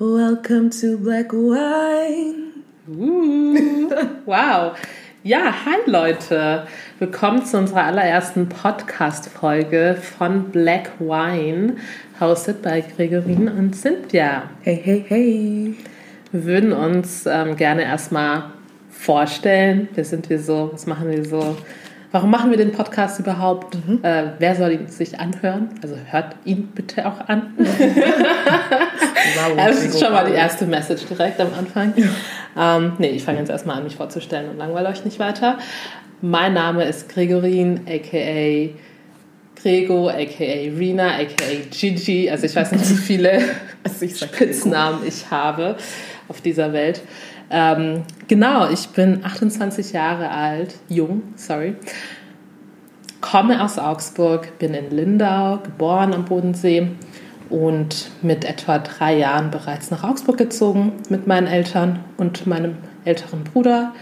Welcome to Black Wine. Uh, wow. Ja, hi Leute. Willkommen zu unserer allerersten Podcast-Folge von Black Wine, hosted bei Gregorin und Cynthia. Hey, hey, hey. Wir würden uns ähm, gerne erstmal vorstellen. Wer sind wir so? Was machen wir so? Warum machen wir den Podcast überhaupt? Mhm. Äh, wer soll ihn sich anhören? Also hört ihn bitte auch an. wow, das ist schon mal die erste Message direkt am Anfang. Ja. Ähm, nee, ich fange jetzt erstmal an, mich vorzustellen und langweile euch nicht weiter. Mein Name ist Gregorin, aka Grego, aka Rina, aka Gigi. Also ich weiß nicht, wie viele also ich Spitznamen ich habe auf dieser Welt. Ähm, genau, ich bin 28 Jahre alt, jung, sorry. Komme aus Augsburg, bin in Lindau, geboren am Bodensee und mit etwa drei Jahren bereits nach Augsburg gezogen mit meinen Eltern und meinem älteren Bruder.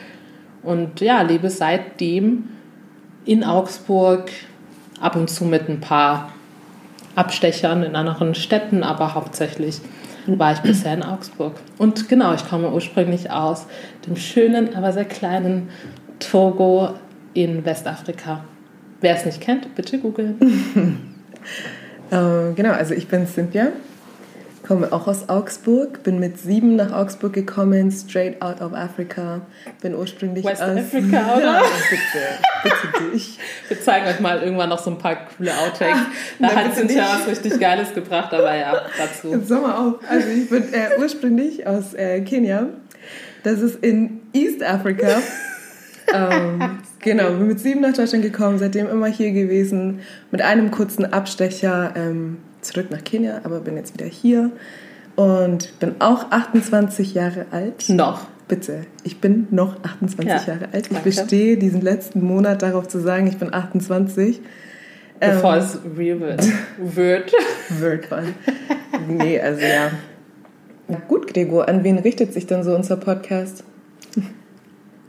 Und ja, lebe seitdem in Augsburg, ab und zu mit ein paar Abstechern in anderen Städten, aber hauptsächlich war ich bisher in Augsburg. Und genau, ich komme ursprünglich aus dem schönen, aber sehr kleinen Togo in Westafrika. Wer es nicht kennt, bitte googeln. äh, genau, also ich bin Cynthia, komme auch aus Augsburg, bin mit sieben nach Augsburg gekommen, straight out of Africa. Bin ursprünglich West aus... Africa, oder? Ja, bitte, bitte dich. Wir zeigen euch mal irgendwann noch so ein paar coole Outtakes. Da Nein, hat Cynthia was richtig Geiles gebracht, aber ja, dazu. Sag mal auf. Also ich bin äh, ursprünglich aus äh, Kenia. Das ist in East Africa. ähm, genau, bin mit sieben nach Deutschland gekommen, seitdem immer hier gewesen, mit einem kurzen Abstecher ähm, zurück nach Kenia, aber bin jetzt wieder hier und bin auch 28 Jahre alt. Noch. Bitte, ich bin noch 28 ja, Jahre alt. Ich danke. bestehe diesen letzten Monat darauf zu sagen, ich bin 28. Bevor ähm, es real wird. wird. wird voll. Nee, also ja. Na gut, Gregor, an wen richtet sich denn so unser Podcast?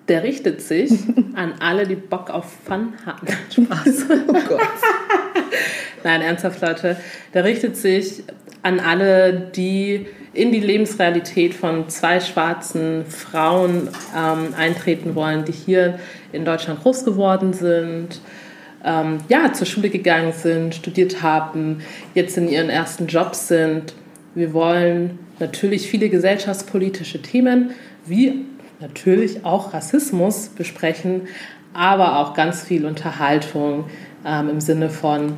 Der richtet sich an alle, die Bock auf Fun haben. Spaß. Oh Gott. Nein, ernsthaft, Leute. Der richtet sich an alle, die in die Lebensrealität von zwei schwarzen Frauen ähm, eintreten wollen, die hier in Deutschland groß geworden sind, ähm, ja, zur Schule gegangen sind, studiert haben, jetzt in ihren ersten Jobs sind. Wir wollen natürlich viele gesellschaftspolitische Themen, wie natürlich auch Rassismus besprechen, aber auch ganz viel Unterhaltung ähm, im Sinne von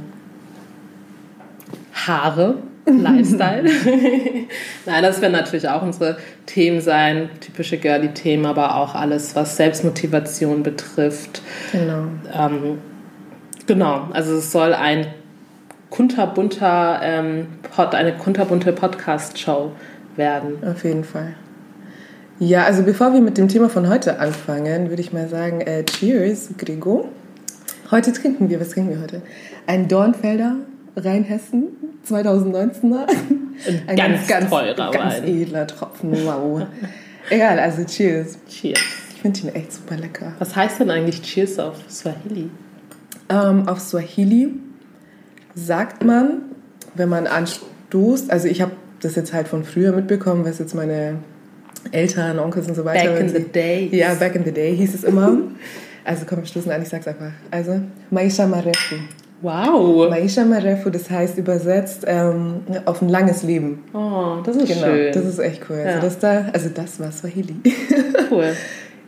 Haare, Lifestyle. Nein, das werden natürlich auch unsere Themen sein, typische Girly-Themen, aber auch alles, was Selbstmotivation betrifft. Genau. Ähm, genau, also es soll ein kunterbunter, ähm, eine kunterbunte Podcast-Show werden. Auf jeden Fall. Ja, also bevor wir mit dem Thema von heute anfangen, würde ich mal sagen, äh, Cheers, Gregor. Heute trinken wir, was trinken wir heute? Ein Dornfelder Rheinhessen 2019er. Ein ganz, ganz, teurer ganz Wein. edler Tropfen, wow. Egal, also Cheers. Cheers. Ich finde ihn echt super lecker. Was heißt denn eigentlich Cheers auf Swahili? Ähm, auf Swahili sagt man, wenn man anstoßt, also ich habe das jetzt halt von früher mitbekommen, was jetzt meine Eltern, Onkels und so weiter. Back in the day. Ja, back in the day hieß es immer. also komm, wir stoßen an, ich sag's einfach. Also, Maisha Marefu. Wow. Maisha Marefu, das heißt übersetzt ähm, auf ein langes Leben. Oh, das ist genau, schön. Das ist echt cool. Also ja. Also, das da, also das war Swahili. Cool.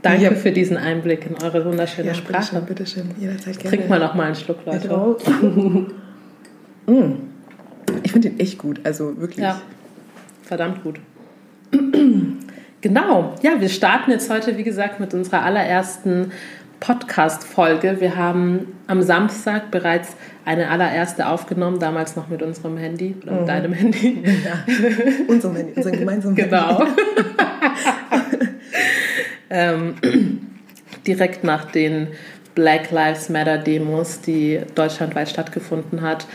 Danke ja. für diesen Einblick in eure wunderschöne ja, Sprache. Bitteschön, bitteschön. Jederzeit gerne. Trink mal noch mal einen Schluck, Leute. mm. Ich finde den echt gut, also wirklich. Ja, verdammt gut. genau, ja, wir starten jetzt heute, wie gesagt, mit unserer allerersten Podcast-Folge. Wir haben am Samstag bereits eine allererste aufgenommen, damals noch mit unserem Handy oder mit mhm. deinem Handy. Ja, unserem Handy, unserem gemeinsamen genau. Handy. Genau. ähm, direkt nach den Black Lives Matter Demos, die deutschlandweit stattgefunden hat,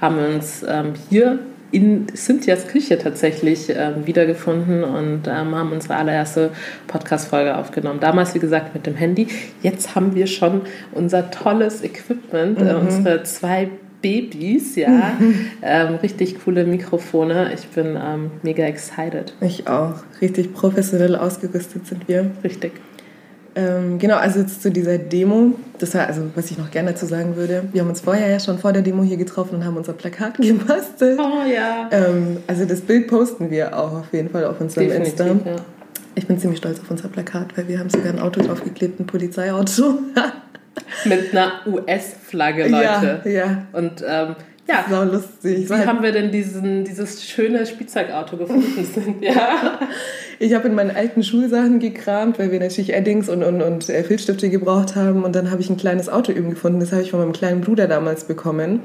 haben wir uns ähm, hier in Cynthias Küche tatsächlich ähm, wiedergefunden und ähm, haben unsere allererste Podcast-Folge aufgenommen. Damals, wie gesagt, mit dem Handy. Jetzt haben wir schon unser tolles Equipment, äh, mhm. äh, unsere zwei Babys, ja. ähm, richtig coole Mikrofone. Ich bin ähm, mega excited. Ich auch. Richtig professionell ausgerüstet sind wir. Richtig. Ähm, genau, also jetzt zu dieser Demo. Das war also, was ich noch gerne dazu sagen würde. Wir haben uns vorher ja schon vor der Demo hier getroffen und haben unser Plakat gebastelt. Oh ja. Ähm, also das Bild posten wir auch auf jeden Fall auf unserem Definitiv, Insta. ja. Ich bin ziemlich stolz auf unser Plakat, weil wir haben sogar ein Auto draufgeklebt, ein Polizeiauto. Mit einer US-Flagge, Leute. Ja, ja. Und ähm, ja, Sau lustig. wie haben wir denn diesen, dieses schöne Spielzeugauto gefunden? ja. Ich habe in meinen alten Schulsachen gekramt, weil wir natürlich Eddings und, und, und äh, Filzstifte gebraucht haben. Und dann habe ich ein kleines Auto eben gefunden. Das habe ich von meinem kleinen Bruder damals bekommen.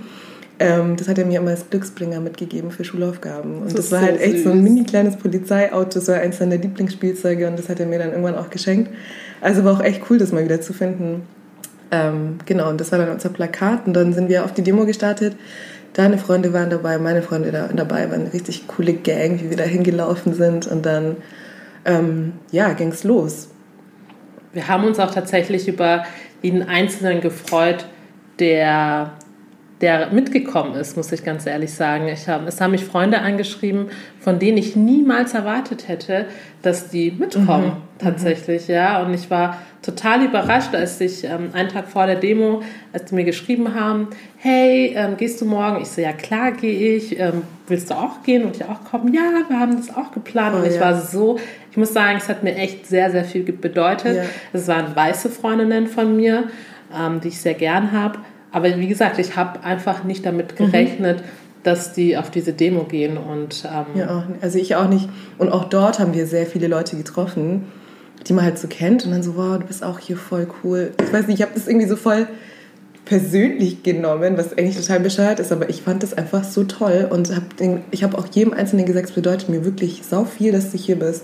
Ähm, das hat er mir immer als Glücksbringer mitgegeben für Schulaufgaben. Und Das das, war so halt echt so ein süß. mini kleines Polizeiauto. Das war eins seiner Lieblingsspielzeuge und das hat er mir dann irgendwann auch geschenkt. Also war auch echt cool, das mal wieder zu finden. Ähm, genau, und das war dann unser Plakat. Und dann sind wir auf die Demo gestartet. Deine Freunde waren dabei, meine Freunde da dabei, war eine richtig coole Gang, wie wir da hingelaufen sind. Und dann, ähm, ja, ging's los. Wir haben uns auch tatsächlich über jeden Einzelnen gefreut, der, der mitgekommen ist, muss ich ganz ehrlich sagen. Ich hab, es haben mich Freunde angeschrieben, von denen ich niemals erwartet hätte, dass die mitkommen, tatsächlich. Ja, und ich war total überrascht, als ich ähm, einen Tag vor der Demo, als die mir geschrieben haben, hey, ähm, gehst du morgen? Ich so, ja klar gehe ich. Ähm, willst du auch gehen und ich auch kommen? Ja, wir haben das auch geplant. Oh, und ich ja. war so, ich muss sagen, es hat mir echt sehr, sehr viel bedeutet. Ja. Es waren weiße Freundinnen von mir, ähm, die ich sehr gern habe. Aber wie gesagt, ich habe einfach nicht damit Mhm. gerechnet, dass die auf diese Demo gehen. Und ähm, Ja, auch, also ich auch nicht. Und auch dort haben wir sehr viele Leute getroffen, die man halt so kennt und dann so, wow, du bist auch hier voll cool. Ich weiß nicht, ich habe das irgendwie so voll persönlich genommen, was eigentlich total bescheuert ist, aber ich fand das einfach so toll und hab den, ich habe auch jedem Einzelnen gesagt, es bedeutet mir wirklich sau viel, dass du hier bist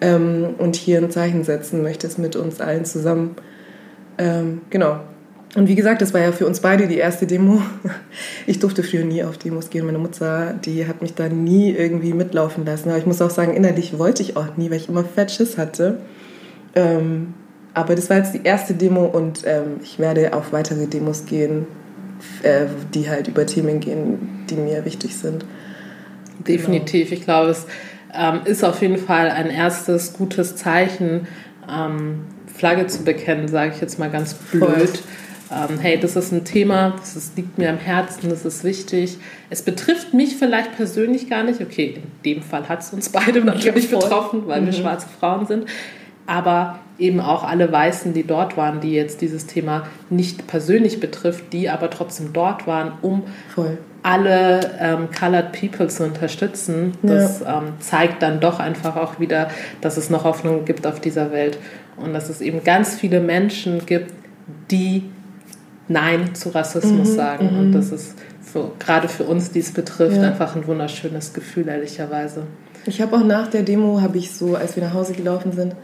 ähm, und hier ein Zeichen setzen möchtest mit uns allen zusammen. Ähm, genau. Und wie gesagt, das war ja für uns beide die erste Demo. Ich durfte früher nie auf Demos gehen. Meine Mutter, die hat mich da nie irgendwie mitlaufen lassen. Aber ich muss auch sagen, innerlich wollte ich auch nie, weil ich immer fett Schiss hatte. Ähm, aber das war jetzt die erste Demo und ähm, ich werde auf weitere Demos gehen, äh, die halt über Themen gehen, die mir wichtig sind. Definitiv. Ich glaube, es ähm, ist auf jeden Fall ein erstes gutes Zeichen, ähm, Flagge zu bekennen, sage ich jetzt mal ganz blöd. Voll. Ähm, hey, das ist ein Thema, das ist, liegt mir am Herzen, das ist wichtig. Es betrifft mich vielleicht persönlich gar nicht. Okay, in dem Fall hat es uns beide natürlich betroffen, weil wir schwarze Frauen sind. Aber eben auch alle Weißen, die dort waren, die jetzt dieses Thema nicht persönlich betrifft, die aber trotzdem dort waren, um Voll. alle ähm, Colored People zu unterstützen, das ähm, zeigt dann doch einfach auch wieder, dass es noch Hoffnung gibt auf dieser Welt und dass es eben ganz viele Menschen gibt, die Nein zu Rassismus sagen. Und das ist für, gerade für uns, die es betrifft, Ja. einfach ein wunderschönes Gefühl, ehrlicherweise. Ich habe auch nach der Demo, habe ich so, als wir nach Hause gelaufen sind,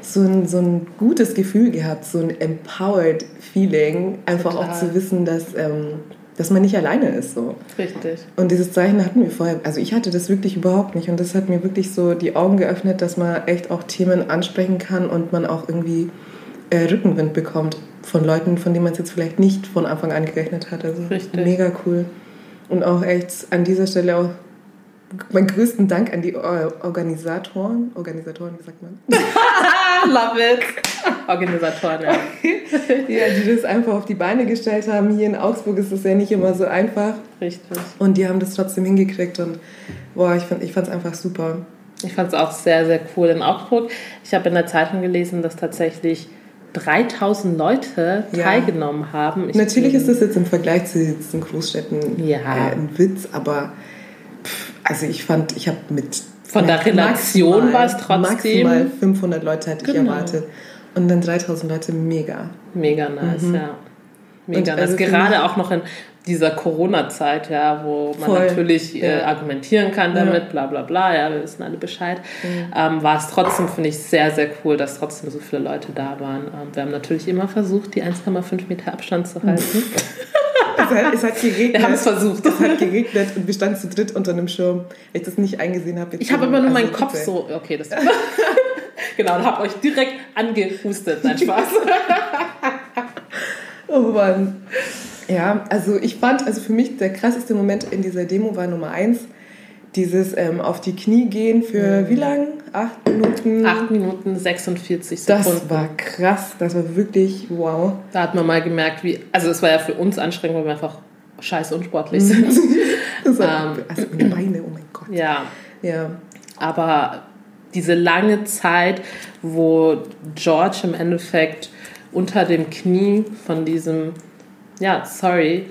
so ein, so ein gutes Gefühl gehabt, so ein empowered Feeling, einfach Total. auch zu wissen, dass, ähm, dass man nicht alleine ist. So. Richtig. Und dieses Zeichen hatten wir vorher, also ich hatte das wirklich überhaupt nicht. Und das hat mir wirklich so die Augen geöffnet, dass man echt auch Themen ansprechen kann und man auch irgendwie äh, Rückenwind bekommt von Leuten, von denen man es jetzt vielleicht nicht von Anfang an gerechnet hat. Also Richtig. mega cool. Und auch echt an dieser Stelle auch meinen größten Dank an die Or- Organisatoren. Organisatoren, wie sagt man? Love it. Organisatoren, ja. ja, die das einfach auf die Beine gestellt haben. Hier in Augsburg ist das ja nicht immer so einfach. Richtig. Und die haben das trotzdem hingekriegt. Und boah, ich fand es einfach super. Ich fand es auch sehr, sehr cool in Augsburg. Ich habe in der Zeitung gelesen, dass tatsächlich 3000 Leute Ja. teilgenommen haben. Ich Natürlich bin- ist das jetzt im Vergleich zu diesen Großstädten Ja. äh, ein Witz, aber pff, also ich fand, ich habe mit Von der Relation war es trotzdem- maximal 500 Leute hätte ich Genau. erwartet und dann 3000 Leute, mega. Mega nice, ja. Mega Und also nice. für Gerade auch noch in dieser Corona-Zeit, ja, wo man Voll. natürlich äh, Ja. argumentieren kann damit, bla bla bla, ja, wir wissen alle Bescheid, ähm, war es trotzdem, finde ich, sehr, sehr cool, dass trotzdem so viele Leute da waren. Ähm, wir haben natürlich immer versucht, die 1,5 Meter Abstand zu halten. Es hat, es hat geregnet. Wir haben es versucht. Es hat geregnet und wir standen zu dritt unter einem Schirm. Ich das nicht eingesehen habe. Ich habe immer nur Also meinen Kopf so, okay, das Genau, und habe euch direkt angehustet. Nein, Spaß. Oh Mann. Ja, also ich fand, also für mich der krasseste Moment in dieser Demo war Nummer eins, dieses ähm, auf die Knie gehen für mhm. wie lang? Acht Minuten? Acht Minuten 46 Sekunden. Das war krass, das war wirklich wow. Da hat man mal gemerkt, wie, also es war ja für uns anstrengend, weil wir einfach scheiß unsportlich sind. das war, ähm, also meine Beine, oh mein Gott. Ja. Ja. Aber diese lange Zeit, wo George im Endeffekt unter dem Knie von diesem, ja, sorry,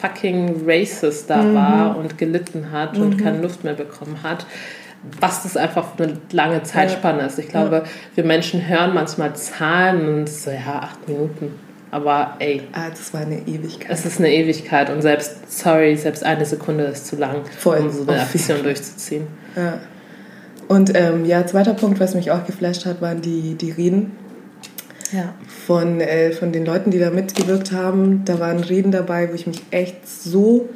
fucking Racist da mhm. war und gelitten hat mhm. und keine Luft mehr bekommen hat, was das einfach für eine lange Zeitspanne ja. ist. Ich glaube, ja. wir Menschen hören manchmal Zahlen und so, ja, acht Minuten. Aber ey. Ah, das war eine Ewigkeit. Es ist eine Ewigkeit und selbst, sorry, selbst eine Sekunde ist zu lang, Voll. um so eine Aktion durchzuziehen. Ja. Und ähm, ja, zweiter Punkt, was mich auch geflasht hat, waren die, die Reden ja. von, äh, von den Leuten, die da mitgewirkt haben. Da waren Reden dabei, wo ich mich echt so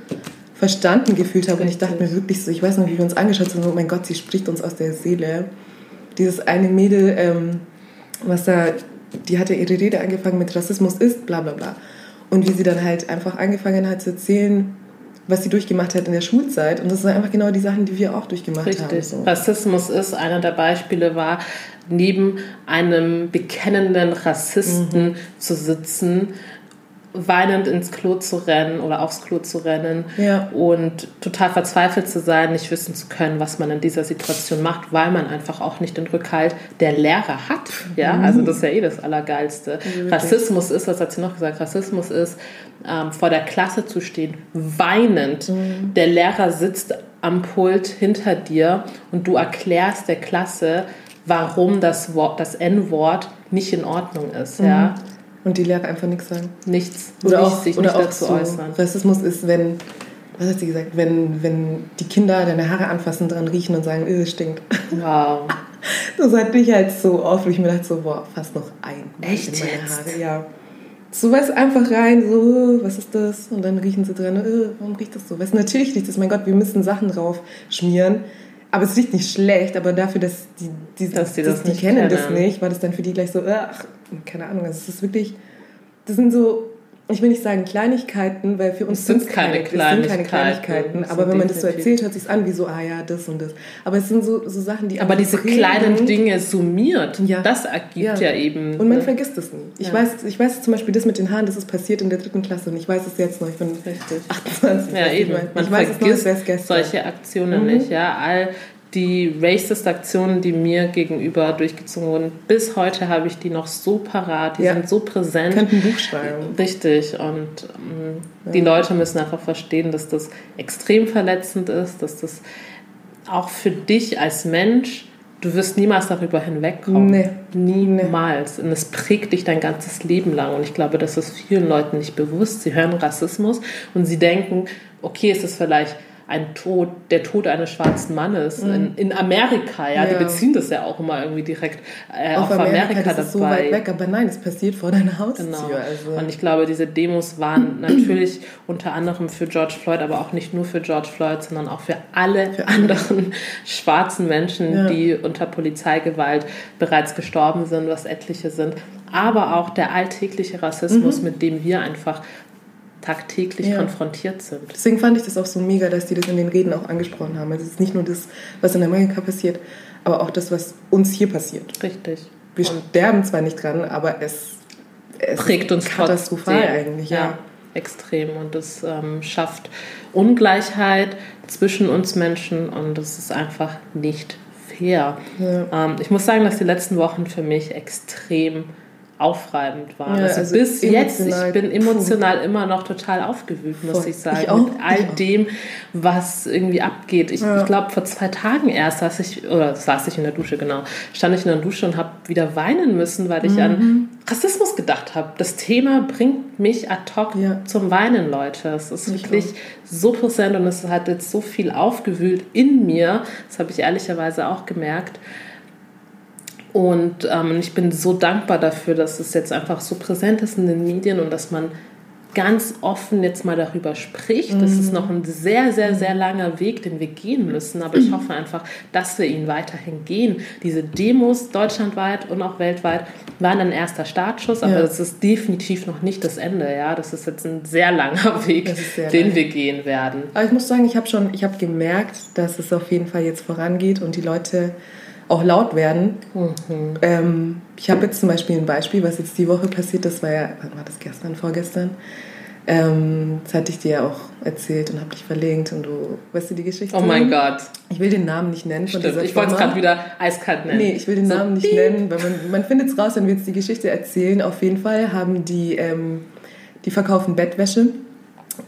verstanden gefühlt habe. Und ich dachte mir wirklich so, ich weiß noch, wie wir uns angeschaut haben, oh mein Gott, sie spricht uns aus der Seele. Dieses eine Mädel, ähm, was da, die hatte ihre Rede angefangen mit Rassismus ist, bla bla bla. Und wie sie dann halt einfach angefangen hat zu erzählen, was sie durchgemacht hat in der Schulzeit. Und das sind einfach genau die Sachen, die wir auch durchgemacht Richtig. haben. So. Rassismus ist, einer der Beispiele war, neben einem bekennenden Rassisten mhm. zu sitzen, weinend ins Klo zu rennen oder aufs Klo zu rennen ja. und total verzweifelt zu sein, nicht wissen zu können, was man in dieser Situation macht, weil man einfach auch nicht den Rückhalt der Lehrer hat. Ja, mhm. also das ist ja eh das Allergeilste. Mhm. Rassismus ist, was hat sie noch gesagt? Rassismus ist, ähm, vor der Klasse zu stehen, weinend. Mhm. Der Lehrer sitzt am Pult hinter dir und du erklärst der Klasse, warum das Wort, das N-Wort nicht in Ordnung ist. Ja mhm. Und die Lehrer einfach nichts sagen. Nichts. Oder auch, sich oder nicht auch dazu äußern. Rassismus ist, wenn, was hat sie gesagt, wenn, wenn die Kinder deine Haare anfassen, dran riechen und sagen, es stinkt. Wow. Das hatte ich halt so oft, wo ich mir dachte so, boah, fast noch ein. Echt in meine jetzt? Haare, ja. So was einfach rein, so, was ist das? Und dann riechen sie dran, äh, warum riecht das so? Weißt natürlich riecht das, mein Gott, wir müssen Sachen drauf schmieren. Aber es riecht nicht schlecht, aber dafür, dass die, die, dass die, das die kennen, kennen das nicht, war das dann für die gleich so, ach, keine Ahnung, also es ist wirklich, das sind so, ich will nicht sagen Kleinigkeiten, weil für uns sind es keine, keine, Kleinigkeiten, sind keine Kleinigkeiten. Aber wenn man das so erzählt, hört sich an wie so, ah ja, das und das. Aber es sind so, so Sachen, die. Aber diese reden. kleinen Dinge summiert, ja. das ergibt ja. ja. eben. Und man ne? vergisst es nie. Ich, ja. weiß, ich weiß zum Beispiel das mit den Haaren, das ist passiert in der dritten Klasse und ich weiß es jetzt noch. Ich bin Richtig. 28. Ja, eben. Man ich weiß vergisst es noch, solche Aktionen mhm. nicht. Ja, all die Racist-Aktionen, die mir gegenüber durchgezogen wurden, bis heute habe ich die noch so parat, die ja. sind so präsent. Könnten ein Buch schreiben. Richtig. Und ähm, ja. die Leute müssen einfach verstehen, dass das extrem verletzend ist, dass das auch für dich als Mensch, du wirst niemals darüber hinwegkommen. Nee. Niemals. Und es prägt dich dein ganzes Leben lang. Und ich glaube, das ist vielen Leuten nicht bewusst. Sie hören Rassismus und sie denken, okay, es ist vielleicht ein Tod, der Tod eines schwarzen Mannes mhm. in, in, Amerika, ja, ja, die beziehen das ja auch immer irgendwie direkt äh, auf, auf, Amerika, Amerika das ist so weit weg, aber nein, es passiert vor deiner Haustür. Genau. Also. Und ich glaube, diese Demos waren natürlich unter anderem für George Floyd, aber auch nicht nur für George Floyd, sondern auch für alle für anderen schwarzen Menschen, ja. die unter Polizeigewalt bereits gestorben sind, was etliche sind aber auch der alltägliche Rassismus, mhm. mit dem wir einfach tagtäglich ja. konfrontiert sind. Deswegen fand ich das auch so mega, dass die das in den Reden auch angesprochen haben. Also es ist nicht nur das, was in Amerika passiert, aber auch das, was uns hier passiert. Richtig. Wir Und sterben zwar nicht dran, aber es, es prägt uns katastrophal trotzdem. eigentlich. Ja. ja. extrem. Und es ähm, schafft Ungleichheit zwischen uns Menschen und es ist einfach nicht fair. Ja. Ähm, ich muss sagen, dass die letzten Wochen für mich extrem aufreibend war. Ja, also, also, bis jetzt, ich bin emotional puh. immer noch total aufgewühlt, muss Voll. ich sagen. Ich mit all dem, was irgendwie abgeht. Ich, ja. ich glaube, vor zwei Tagen erst saß ich, oder saß ich in der Dusche, genau, stand ich in der Dusche und habe wieder weinen müssen, weil ich mhm. an Rassismus gedacht habe. Das Thema bringt mich ad hoc ja. zum Weinen, Leute. Es ist ich wirklich auch. so präsent und es hat jetzt so viel aufgewühlt in mir. Das habe ich ehrlicherweise auch gemerkt. Und ähm, ich bin so dankbar dafür, dass es jetzt einfach so präsent ist in den Medien und dass man ganz offen jetzt mal darüber spricht. Das ist noch ein sehr, sehr, sehr langer Weg, den wir gehen müssen. Aber ich hoffe einfach, dass wir ihn weiterhin gehen. Diese Demos deutschlandweit und auch weltweit waren ein erster Startschuss, aber Ja. das ist definitiv noch nicht das Ende. Ja, das ist jetzt ein sehr langer Weg, sehr den lang. wir gehen werden. Aber ich muss sagen, ich habe schon, ich habe gemerkt, dass es auf jeden Fall jetzt vorangeht und die Leute auch laut werden. Ähm, ich habe jetzt zum Beispiel ein Beispiel, was jetzt die Woche passiert, das war ja, war das gestern, vorgestern? Ähm, das hatte ich dir ja auch erzählt und habe dich verlinkt und du, weißt du die Geschichte? Oh mein Gott, Ich will den Namen nicht nennen von stimmt. Ich wollte es gerade wieder eiskalt nennen. Nee, ich will den So, Namen nicht piep. nennen, weil man, man findet es raus, wenn wir jetzt die Geschichte erzählen. Auf jeden Fall haben die, ähm, die verkaufen Bettwäsche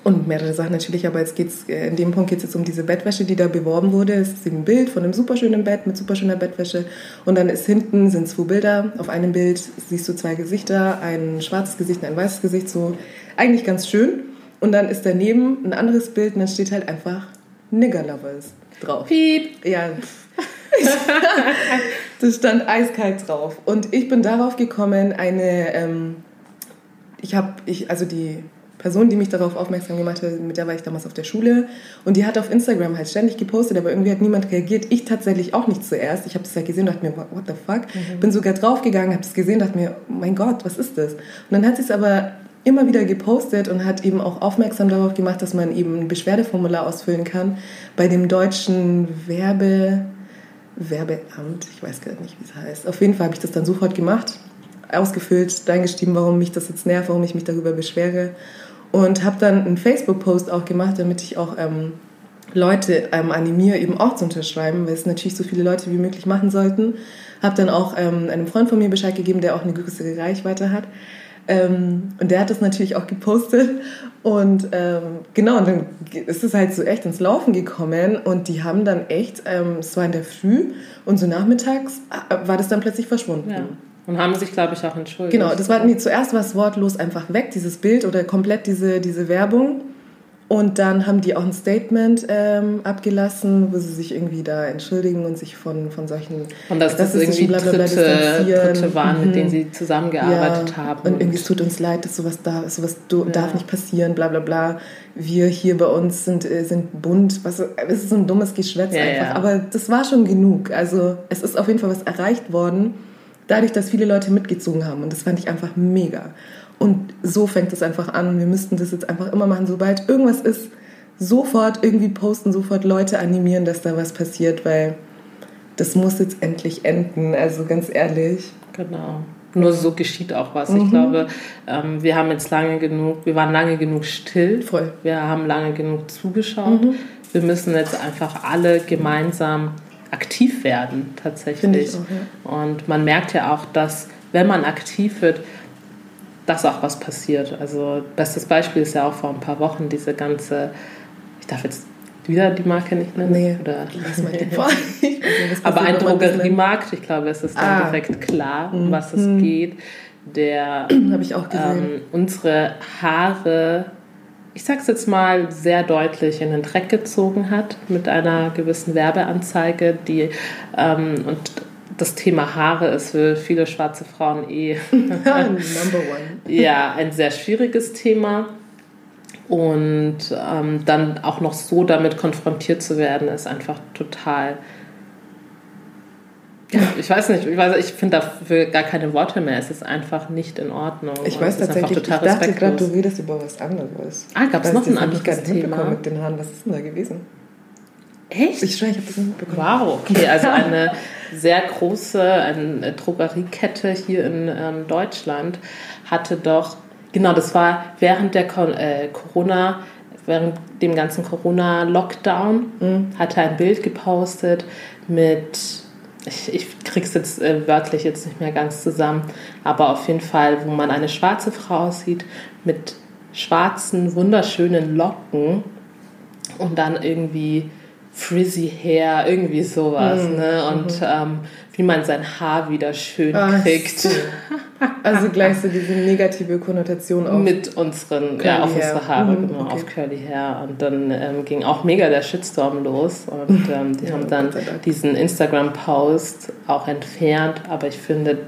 und mehrere Sachen natürlich, aber jetzt geht's, äh, in dem Punkt geht es jetzt um diese Bettwäsche, die da beworben wurde. Es ist ein Bild von einem superschönen Bett mit superschöner Bettwäsche und dann ist hinten sind zwei Bilder. Auf einem Bild siehst du zwei Gesichter, ein schwarzes Gesicht und ein weißes Gesicht, so eigentlich ganz schön. Und dann ist daneben ein anderes Bild und dann steht halt einfach Nigger Lovers drauf. Piep. Ja. das stand eiskalt drauf. Und ich bin darauf gekommen, eine, ähm, ich habe, ich, also die Person, die mich darauf aufmerksam gemacht hat, mit der war ich damals auf der Schule und die hat auf Instagram halt ständig gepostet, aber irgendwie hat niemand reagiert. Ich tatsächlich auch nicht zuerst. Ich habe das halt gesehen und dachte mir, what the fuck? Bin sogar draufgegangen, habe das gesehen, dachte mir, oh mein Gott, was ist das? Und dann hat sie es aber immer wieder gepostet und hat eben auch aufmerksam darauf gemacht, dass man eben ein Beschwerdeformular ausfüllen kann bei dem deutschen Werbe, Werbeamt. Ich weiß gar nicht, wie es heißt. Auf jeden Fall habe ich das dann sofort gemacht, ausgefüllt, reingeschrieben, warum mich das jetzt nervt, warum ich mich darüber beschwere und habe dann einen Facebook-Post auch gemacht, damit ich auch ähm, Leute ähm, animiere, eben auch zu unterschreiben, weil es natürlich so viele Leute wie möglich machen sollten. Habe dann auch ähm, einem Freund von mir Bescheid gegeben, der auch eine größere Reichweite hat. Ähm, und der hat das natürlich auch gepostet. Und ähm, genau, und dann ist es halt so echt ins Laufen gekommen. Und die haben dann echt, ähm, es war in der Früh und so nachmittags äh, war das dann plötzlich verschwunden. Ja. Und haben sich, glaube ich, auch entschuldigt. Genau, das war nee, zuerst war es wortlos einfach weg, dieses Bild oder komplett diese, diese Werbung. Und dann haben die auch ein Statement ähm, abgelassen, wo sie sich irgendwie da entschuldigen und sich von, von solchen Und dass das irgendwie Blablabla Dritte. Dritte waren, mit Mhm. denen sie zusammengearbeitet ja, haben. Und irgendwie, es tut uns leid, dass sowas da sowas Ja. darf nicht passieren, bla bla bla. Wir hier bei uns sind, äh, sind bunt. Was, es ist so ein dummes Geschwätz Ja, einfach. Aber das war schon genug. Also es ist auf jeden Fall was erreicht worden, dadurch, dass viele Leute mitgezogen haben. Und das fand ich einfach mega. Und so fängt es einfach an. Wir müssten das jetzt einfach immer machen. Sobald irgendwas ist, sofort irgendwie posten, sofort Leute animieren, dass da was passiert, weil das muss jetzt endlich enden. Also ganz ehrlich. Genau. Nur so geschieht auch was. Mhm. Ich glaube, ähm, wir haben jetzt lange genug, wir waren lange genug still. Voll. Wir haben lange genug zugeschaut. Mhm. Wir müssen jetzt einfach alle gemeinsam aktiv werden, tatsächlich. ich auch, Und man merkt ja auch, dass, wenn man aktiv wird, dass auch was passiert. Also, bestes Beispiel ist ja auch vor ein paar Wochen diese ganze, ich darf jetzt wieder die Marke nicht nennen. Nee, Oder? lass mal den vor. Nicht, Aber ein. Drogeriemarkt, ich glaube, es ist dann Ah. direkt klar, um was es geht, der ähm, unsere Haare, ich sag's jetzt mal, sehr deutlich in den Dreck gezogen hat mit einer gewissen Werbeanzeige, die ähm, und das Thema Haare ist für viele schwarze Frauen eh Number one. ja ein sehr schwieriges Thema. Und ähm, dann auch noch so damit konfrontiert zu werden, ist einfach total. Ja, ich weiß nicht, ich, weiß- ich finde dafür gar keine Worte mehr. Es ist einfach nicht in Ordnung. Ich weiß es tatsächlich, ich dachte gerade, du redest über was anderes. Ah, gab's Weiß, noch ein ich anderes mitbekommen Thema? mit den Haaren. Was ist denn da gewesen? Echt? Ich schwöre, ich habe das nicht mitbekommen. Wow, okay, also eine sehr große eine Drogeriekette hier in ähm, Deutschland hatte doch, genau, das war während der äh, Corona, während dem ganzen Corona-Lockdown, hatte ein Bild gepostet mit, ich, ich krieg's jetzt äh, wörtlich jetzt nicht mehr ganz zusammen, aber auf jeden Fall, wo man eine schwarze Frau sieht mit schwarzen, wunderschönen Locken und dann irgendwie frizzy Hair, irgendwie sowas, ne? Und ähm, wie man sein Haar wieder schön Ach kriegt so. Also gleich so diese negative Konnotation auf. mit unseren, Curly ja, auf Hair. unsere Haare, Mhm, genau, okay. auf Curly Hair. Und dann ähm, ging auch mega der Shitstorm los und ähm, die Ja, haben dann diesen Instagram-Post auch entfernt, aber ich finde,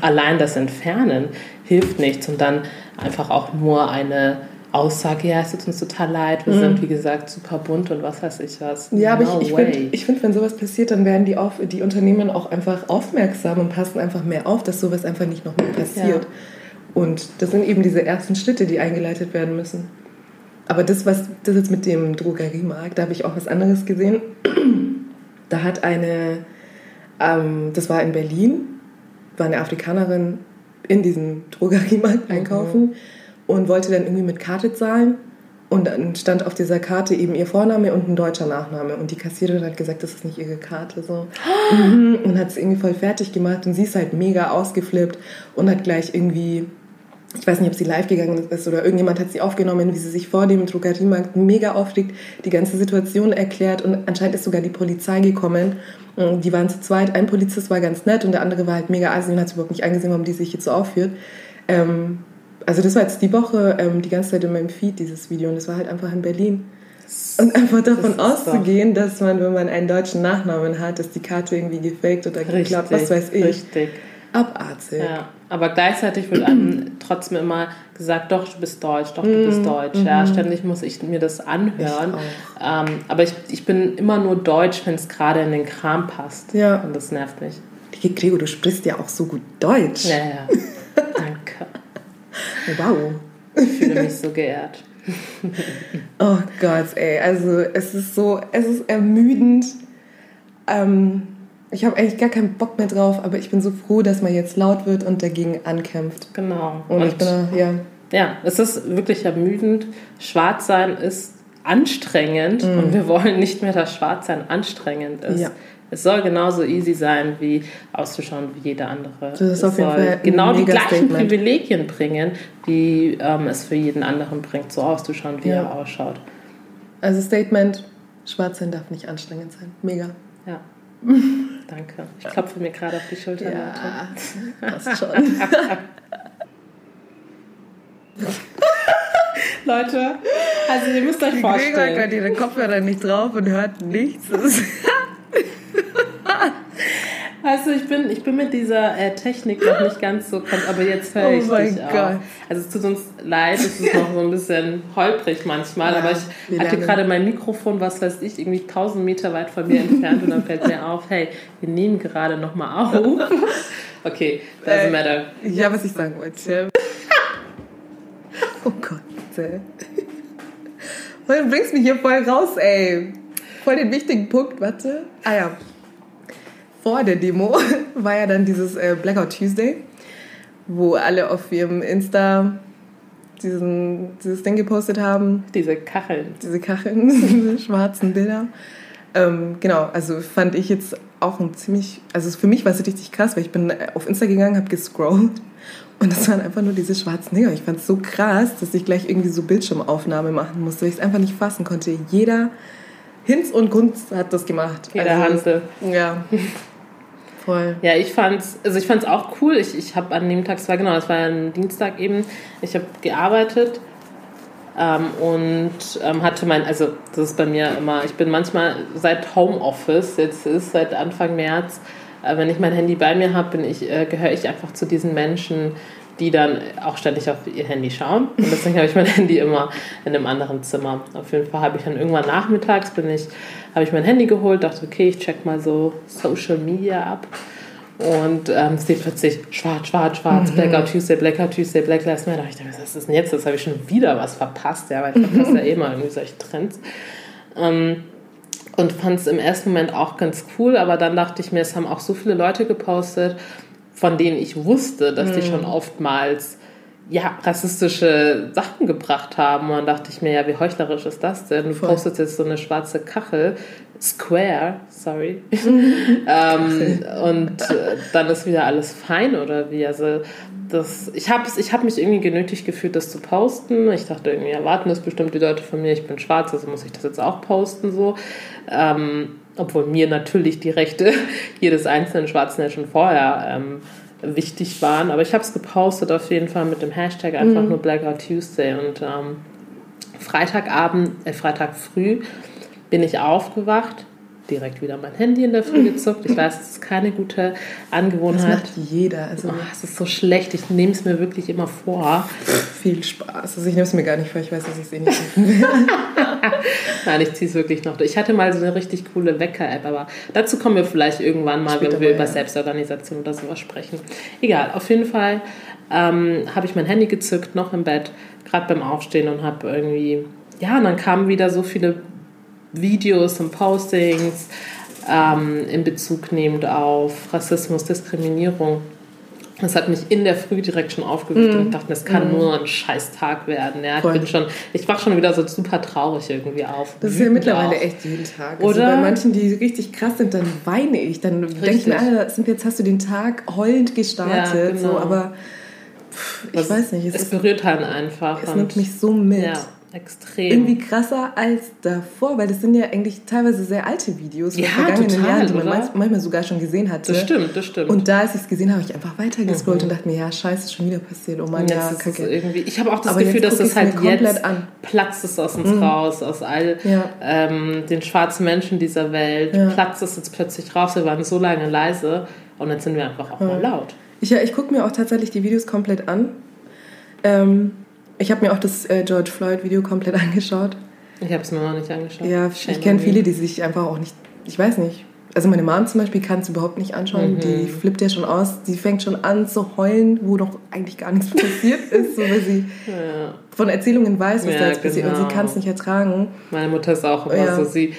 allein das Entfernen hilft nichts und dann einfach auch nur eine Aussage, ja, es tut uns total leid, wir mhm. sind, wie gesagt, super bunt und was weiß ich was. Ja, no aber ich, ich finde, find, wenn sowas passiert, dann werden die, auf, die Unternehmen auch einfach aufmerksam und passen einfach mehr auf, dass sowas einfach nicht noch mehr passiert. Ja. Und das sind eben diese ersten Schritte, die eingeleitet werden müssen. Aber das, was das jetzt mit dem Drogeriemarkt, da habe ich auch was anderes gesehen. Da hat eine, ähm, das war in Berlin, war eine Afrikanerin in diesem Drogeriemarkt mhm. einkaufen mhm. Und wollte dann irgendwie mit Karte zahlen. Und dann stand auf dieser Karte eben ihr Vorname und ein deutscher Nachname. Und die Kassiererin hat gesagt, das ist nicht ihre Karte. So. Mhm. Und hat es irgendwie voll fertig gemacht. Und sie ist halt mega ausgeflippt und hat gleich irgendwie ich weiß nicht, ob sie live gegangen ist oder irgendjemand hat sie aufgenommen, wie sie sich vor dem Drogeriemarkt mega aufregt, die ganze Situation erklärt und anscheinend ist sogar die Polizei gekommen. Die waren zu zweit, ein Polizist war ganz nett und der andere war halt mega assi und hat überhaupt nicht eingesehen, warum die sich jetzt so aufführt. Ähm, also das war jetzt die Woche ähm, die ganze Zeit in meinem Feed, dieses Video und das war halt einfach in Berlin. Und einfach davon auszugehen, dass man, wenn man einen deutschen Nachnamen hat, dass die Karte irgendwie gefaked oder geklappt, was weiß ich. Richtig. Abartig. Ja. Aber gleichzeitig wird einem trotzdem immer gesagt, doch, du bist deutsch, doch, du bist mhm. deutsch. Mhm. Ja, ständig muss ich mir das anhören. Ähm, aber ich, ich bin immer nur deutsch, wenn es gerade in den Kram passt. Ja. Und das nervt mich. Gregor, du sprichst ja auch so gut Deutsch. Ja, ja. Wow. Ich fühle mich so geehrt. oh Gott, ey. Also es ist so, es ist ermüdend. Ähm, ich habe eigentlich gar keinen Bock mehr drauf, aber ich bin so froh, dass man jetzt laut wird und dagegen ankämpft. Genau. Und, und ich bin, ja. Ja, es ist wirklich ermüdend. Schwarzsein ist anstrengend mm. und wir wollen nicht mehr, dass Schwarzsein anstrengend ist. Ja. Es soll genauso easy sein, wie auszuschauen wie jeder andere. Das ist es auf jeden Fall genau die gleichen Statement. Privilegien bringen, die ähm, es für jeden anderen bringt, so auszuschauen, wie ja. er ausschaut. Also Statement, Schwarzsein darf nicht anstrengend sein. Mega. Ja. Danke. Ich klopfe mir gerade auf die Schulter. Ja, passt schon. Leute, also ihr müsst euch die vorstellen. Gregor hat ihre Kopfhörer nicht drauf und hört nichts. Also ich bin, ich bin mit dieser äh, Technik noch nicht ganz so, aber jetzt höre ich oh dich Gott. auch. Also es tut uns leid, es ist noch so ein bisschen holprig manchmal, ja, aber ich hatte gerade mein Mikrofon, was weiß ich, irgendwie 1000 Meter weit von mir entfernt und dann fällt mir auf, hey, wir nehmen gerade nochmal auf. Okay, doesn't äh, matter. Ja, was ich sagen wollte. oh Gott. Ey. Du bringst mich hier voll raus, ey. Voll den wichtigen Punkt, warte. Ah ja vor der Demo war ja dann dieses äh, Blackout Tuesday, wo alle auf ihrem Insta diesen, dieses Ding gepostet haben. Diese Kacheln. Diese Kacheln, diese schwarzen Bilder. Ähm, genau, also fand ich jetzt auch ein ziemlich, also für mich war es richtig krass, weil ich bin auf Insta gegangen, habe gescrollt und das waren einfach nur diese schwarzen Dinger. Ich fand es so krass, dass ich gleich irgendwie so Bildschirmaufnahme machen musste, weil ich es einfach nicht fassen konnte. Jeder Hinz und Kunst hat das gemacht. Jeder also, Hansel. Ja. Voll. Ja, ich fand's, also ich fand's auch cool. Ich, ich habe an dem Tag, es war genau, es war ein Dienstag eben, ich habe gearbeitet ähm, und ähm, hatte mein, also das ist bei mir immer, ich bin manchmal seit Homeoffice, jetzt ist seit Anfang März, äh, wenn ich mein Handy bei mir habe, bin ich, äh, gehöre ich einfach zu diesen Menschen, die dann auch ständig auf ihr Handy schauen. Und deswegen habe ich mein Handy immer in einem anderen Zimmer. Auf jeden Fall habe ich dann irgendwann nachmittags bin ich habe ich mein Handy geholt, dachte, okay, ich check mal so Social Media ab. Und ähm, steht plötzlich schwarz, schwarz, schwarz, mhm. Blackout Tuesday, Blackout Tuesday, Black Lives Matter. Ich dachte, was ist denn jetzt? Das habe ich schon wieder was verpasst, ja, weil ich verpasse ja eh mal irgendwie solche Trends. Ähm, und fand es im ersten Moment auch ganz cool, aber dann dachte ich mir, es haben auch so viele Leute gepostet, von denen ich wusste, dass mhm. die schon oftmals ja, rassistische Sachen gebracht haben. Und dann dachte ich mir, ja, wie heuchlerisch ist das denn? Du Voll. postest jetzt so eine schwarze Kachel, Square, sorry. ähm, und äh, dann ist wieder alles fein oder wie? Also das, ich habe ich hab mich irgendwie genötigt gefühlt, das zu posten. Ich dachte irgendwie, erwarten das bestimmt die Leute von mir, ich bin schwarz, also muss ich das jetzt auch posten so. Ähm, obwohl mir natürlich die Rechte jedes einzelnen Schwarzen ja schon vorher ähm, wichtig waren. Aber ich habe es gepostet auf jeden Fall mit dem Hashtag einfach mhm. nur Blackout Tuesday. Und ähm, Freitagabend, äh, Freitag früh bin ich aufgewacht direkt wieder mein Handy in der Früh gezuckt. Ich weiß, es ist keine gute Angewohnheit. Das macht jeder. Also oh, es ist so schlecht. Ich nehme es mir wirklich immer vor. Viel Spaß. Also ich nehme es mir gar nicht vor. Ich weiß, dass ich es eh nicht will. Nein, ich ziehe es wirklich noch durch. Ich hatte mal so eine richtig coole Wecker-App, aber dazu kommen wir vielleicht irgendwann mal, Später wenn wir mal, über ja. Selbstorganisation oder sowas sprechen. Egal, auf jeden Fall ähm, habe ich mein Handy gezückt, noch im Bett, gerade beim Aufstehen und habe irgendwie, ja, und dann kamen wieder so viele Videos und Postings ähm, in Bezug nehmend auf Rassismus, Diskriminierung. Das hat mich in der Früh direkt schon aufgewühlt mm. und ich dachte, das kann mm. nur ein scheiß Tag werden. Ja, ich bin schon, ich wach schon wieder so super traurig irgendwie auf. Das ist ja mittlerweile auf. echt jeden Tag. Also Oder? Also bei manchen, die richtig krass sind, dann weine ich. Dann denke ich mir, Alter, jetzt hast du den Tag heulend gestartet. Ja, genau. so, aber pff, ich das, weiß nicht. Es, es berührt halt einfach. Es nimmt mich so mit. Ja. Extrem. Irgendwie krasser als davor, weil das sind ja eigentlich teilweise sehr alte Videos von ja, vergangenen total, Jahren, die man oder? manchmal sogar schon gesehen hatte. Das stimmt, das stimmt. Und da, als ich es gesehen habe, habe ich einfach weitergescrollt mhm. und dachte mir, ja, scheiße, ist schon wieder passiert. Oh mein ja, kacke. Irgendwie, ich habe auch das Aber Gefühl, dass das halt jetzt an. platzt es aus uns mhm. raus, aus all ja. ähm, den schwarzen Menschen dieser Welt, ja. platzt es jetzt plötzlich raus. Wir waren so lange leise und jetzt sind wir einfach auch mal laut. Ich, ja, ich gucke mir auch tatsächlich die Videos komplett an. Ähm, ich habe mir auch das äh, George Floyd-Video komplett angeschaut. Ich habe es mir noch nicht angeschaut. Ja, Shame ich kenne viele, die sich einfach auch nicht, ich weiß nicht. Also meine Mom zum Beispiel kann es überhaupt nicht anschauen. Mhm. Die flippt ja schon aus. Die fängt schon an zu heulen, wo doch eigentlich gar nichts passiert ist, so weil sie ja. von Erzählungen weiß, was ja, da jetzt passiert. Und sie genau. kann es nicht ertragen. Meine Mutter ist auch immer ja. so. Sie,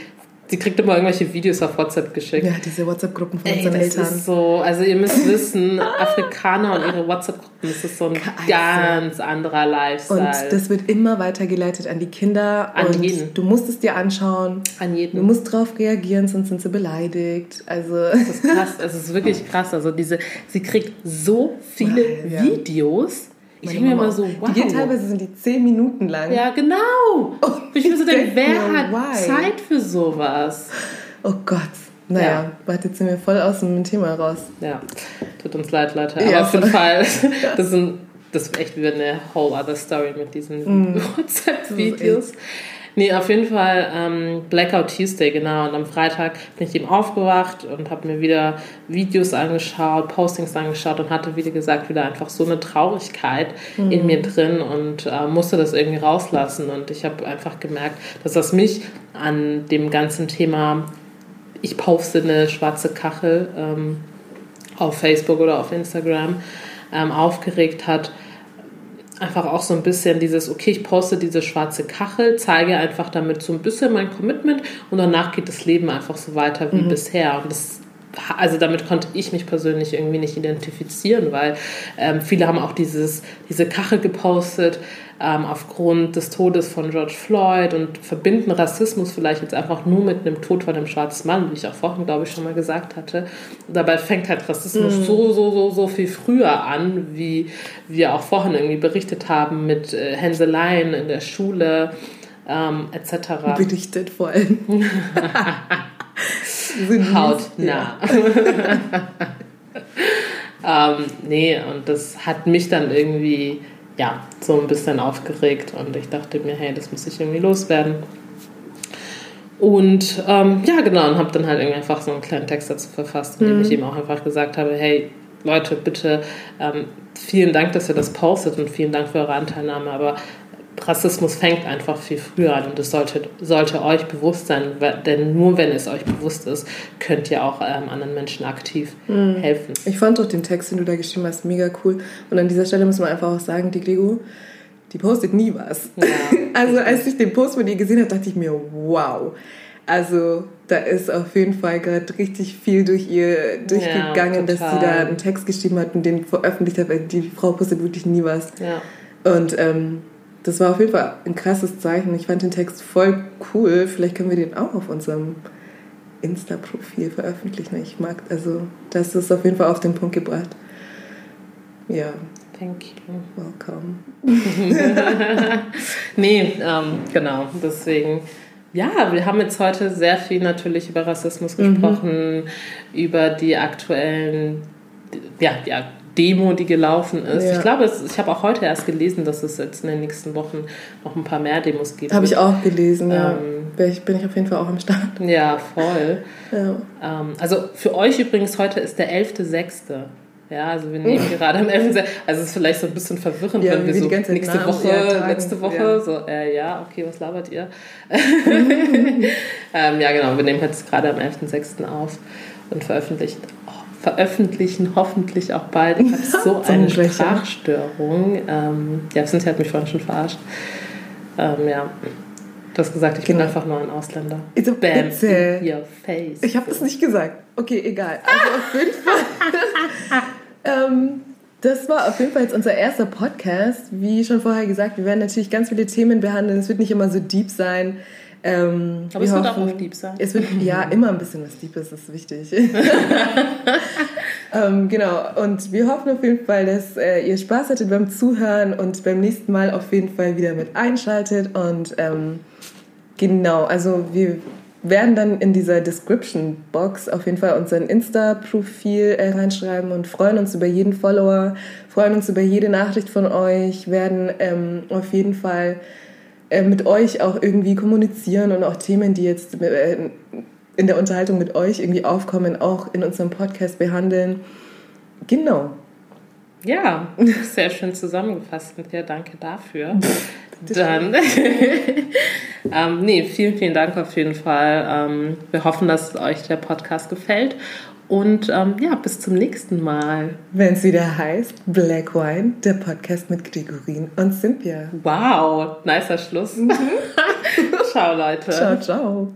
Sie kriegt immer irgendwelche Videos auf WhatsApp geschickt. Ja, diese WhatsApp-Gruppen von Ey, unseren das Eltern. Ist so, also ihr müsst wissen, Afrikaner und ihre WhatsApp-Gruppen, das ist so ein also. ganz anderer Lifestyle. Und das wird immer weitergeleitet an die Kinder. An und jeden. Du musst es dir anschauen. An jeden. Du musst darauf reagieren, sonst sind sie beleidigt. Also das ist krass, es ist wirklich krass. Also diese, sie kriegt so viele ja. Videos ich denke mir immer so, wow. Die teilweise sind die zehn Minuten lang. Ja, genau. Oh, ich würde so denken, wer hat why? Zeit für sowas? Oh Gott. Naja, ja. warte, jetzt sind wir voll aus dem Thema raus. Ja, tut uns leid, Leute. Aber ja, auf jeden Fall, das, sind, das ist echt wieder eine whole other story mit diesen mm. WhatsApp-Videos. Nee, auf jeden Fall ähm, Blackout Tuesday, genau. Und am Freitag bin ich eben aufgewacht und habe mir wieder Videos angeschaut, Postings angeschaut und hatte, wie gesagt, wieder einfach so eine Traurigkeit mhm. in mir drin und äh, musste das irgendwie rauslassen. Und ich habe einfach gemerkt, dass das mich an dem ganzen Thema, ich poste eine schwarze Kachel ähm, auf Facebook oder auf Instagram, ähm, aufgeregt hat einfach auch so ein bisschen dieses, okay, ich poste diese schwarze Kachel, zeige einfach damit so ein bisschen mein Commitment und danach geht das Leben einfach so weiter wie mhm. bisher. Und das also damit konnte ich mich persönlich irgendwie nicht identifizieren, weil ähm, viele haben auch dieses, diese Kachel gepostet ähm, aufgrund des Todes von George Floyd und verbinden Rassismus vielleicht jetzt einfach nur mit einem Tod von einem schwarzen Mann, wie ich auch vorhin, glaube ich, schon mal gesagt hatte. dabei fängt halt Rassismus mhm. so, so, so, so viel früher an, wie wir auch vorhin irgendwie berichtet haben mit äh, Hänseleien in der Schule ähm, etc. Berichtet vor allem. hautnah. ähm, nee, und das hat mich dann irgendwie ja, so ein bisschen aufgeregt und ich dachte mir, hey, das muss ich irgendwie loswerden. Und ähm, ja, genau, und habe dann halt irgendwie einfach so einen kleinen Text dazu verfasst, in dem mhm. ich eben auch einfach gesagt habe, hey, Leute, bitte ähm, vielen Dank, dass ihr das postet und vielen Dank für eure Anteilnahme, aber Rassismus fängt einfach viel früher an und es sollte, sollte euch bewusst sein, denn nur wenn es euch bewusst ist, könnt ihr auch ähm, anderen Menschen aktiv mhm. helfen. Ich fand auch den Text, den du da geschrieben hast, mega cool. Und an dieser Stelle muss man einfach auch sagen, die Gregor, die postet nie was. Ja, also als ich den Post von ihr gesehen habe, dachte ich mir, wow. Also da ist auf jeden Fall gerade richtig viel durch ihr durchgegangen, ja, dass sie da einen Text geschrieben hat und den veröffentlicht hat, weil die Frau postet wirklich nie was. Ja. Und ähm, das war auf jeden Fall ein krasses Zeichen. Ich fand den Text voll cool. Vielleicht können wir den auch auf unserem Insta-Profil veröffentlichen. Ich mag, also das ist auf jeden Fall auf den Punkt gebracht. Ja. Thank you. Welcome. nee, ähm, genau. Deswegen, ja, wir haben jetzt heute sehr viel natürlich über Rassismus mhm. gesprochen, mhm. über die aktuellen, ja, ja, Demo, die gelaufen ist. Ja. Ich glaube, es, ich habe auch heute erst gelesen, dass es jetzt in den nächsten Wochen noch ein paar mehr Demos gibt. Habe ich auch gelesen, ja. Ähm, Bin ich, bin ich auf jeden Fall auch am Start. Ja, voll. Ja. Ähm, also für euch übrigens heute ist der 11.6. Ja, also wir nehmen gerade am 11.6. Also es ist vielleicht so ein bisschen verwirrend, Ja, wenn wir wir so nächste Namen Woche, tagen. letzte Woche, Ja. so, äh, ja, okay, was labert ihr? ähm, ja, genau, wir nehmen jetzt gerade am 11.6. auf und veröffentlichen, veröffentlichen hoffentlich auch bald. Ich habe so eine. Sprachstörung. Ähm, ja, Cynthia hat mich vorhin schon verarscht. Ähm, ja, du hast gesagt, ich bin Genau. einfach nur ein Ausländer. It's a Bam, in your face. Ich habe das nicht gesagt. Okay, egal. Also auf jeden Fall. ähm, das war auf jeden Fall jetzt unser erster Podcast. Wie schon vorher gesagt, wir werden natürlich ganz viele Themen behandeln. Es wird nicht immer so deep sein. Ähm, Aber wir es wird auch hoffen- oft deep sein. Es wird ja immer ein bisschen was Deepes, das ist wichtig. Ähm, genau, und wir hoffen auf jeden Fall, dass äh, ihr Spaß hattet beim Zuhören und beim nächsten Mal auf jeden Fall wieder mit einschaltet. Und ähm, genau, also wir werden dann in dieser Description Box auf jeden Fall unseren Insta-Profil äh, reinschreiben und freuen uns über jeden Follower, freuen uns über jede Nachricht von euch, werden ähm, auf jeden Fall äh, mit euch auch irgendwie kommunizieren und auch Themen, die jetzt äh, in der Unterhaltung mit euch irgendwie aufkommen, auch in unserem Podcast behandeln. Genau. Ja, sehr schön zusammengefasst mit dir. Danke dafür. Dann, ähm, nee, vielen, vielen Dank auf jeden Fall. Ähm, wir hoffen, dass euch der Podcast gefällt. Und ähm, ja, bis zum nächsten Mal. Wenn es wieder heißt Black Wine, der Podcast mit Gregorin und Cynthia. Wow, nicer Schluss. Ciao, Leute. Ciao, ciao.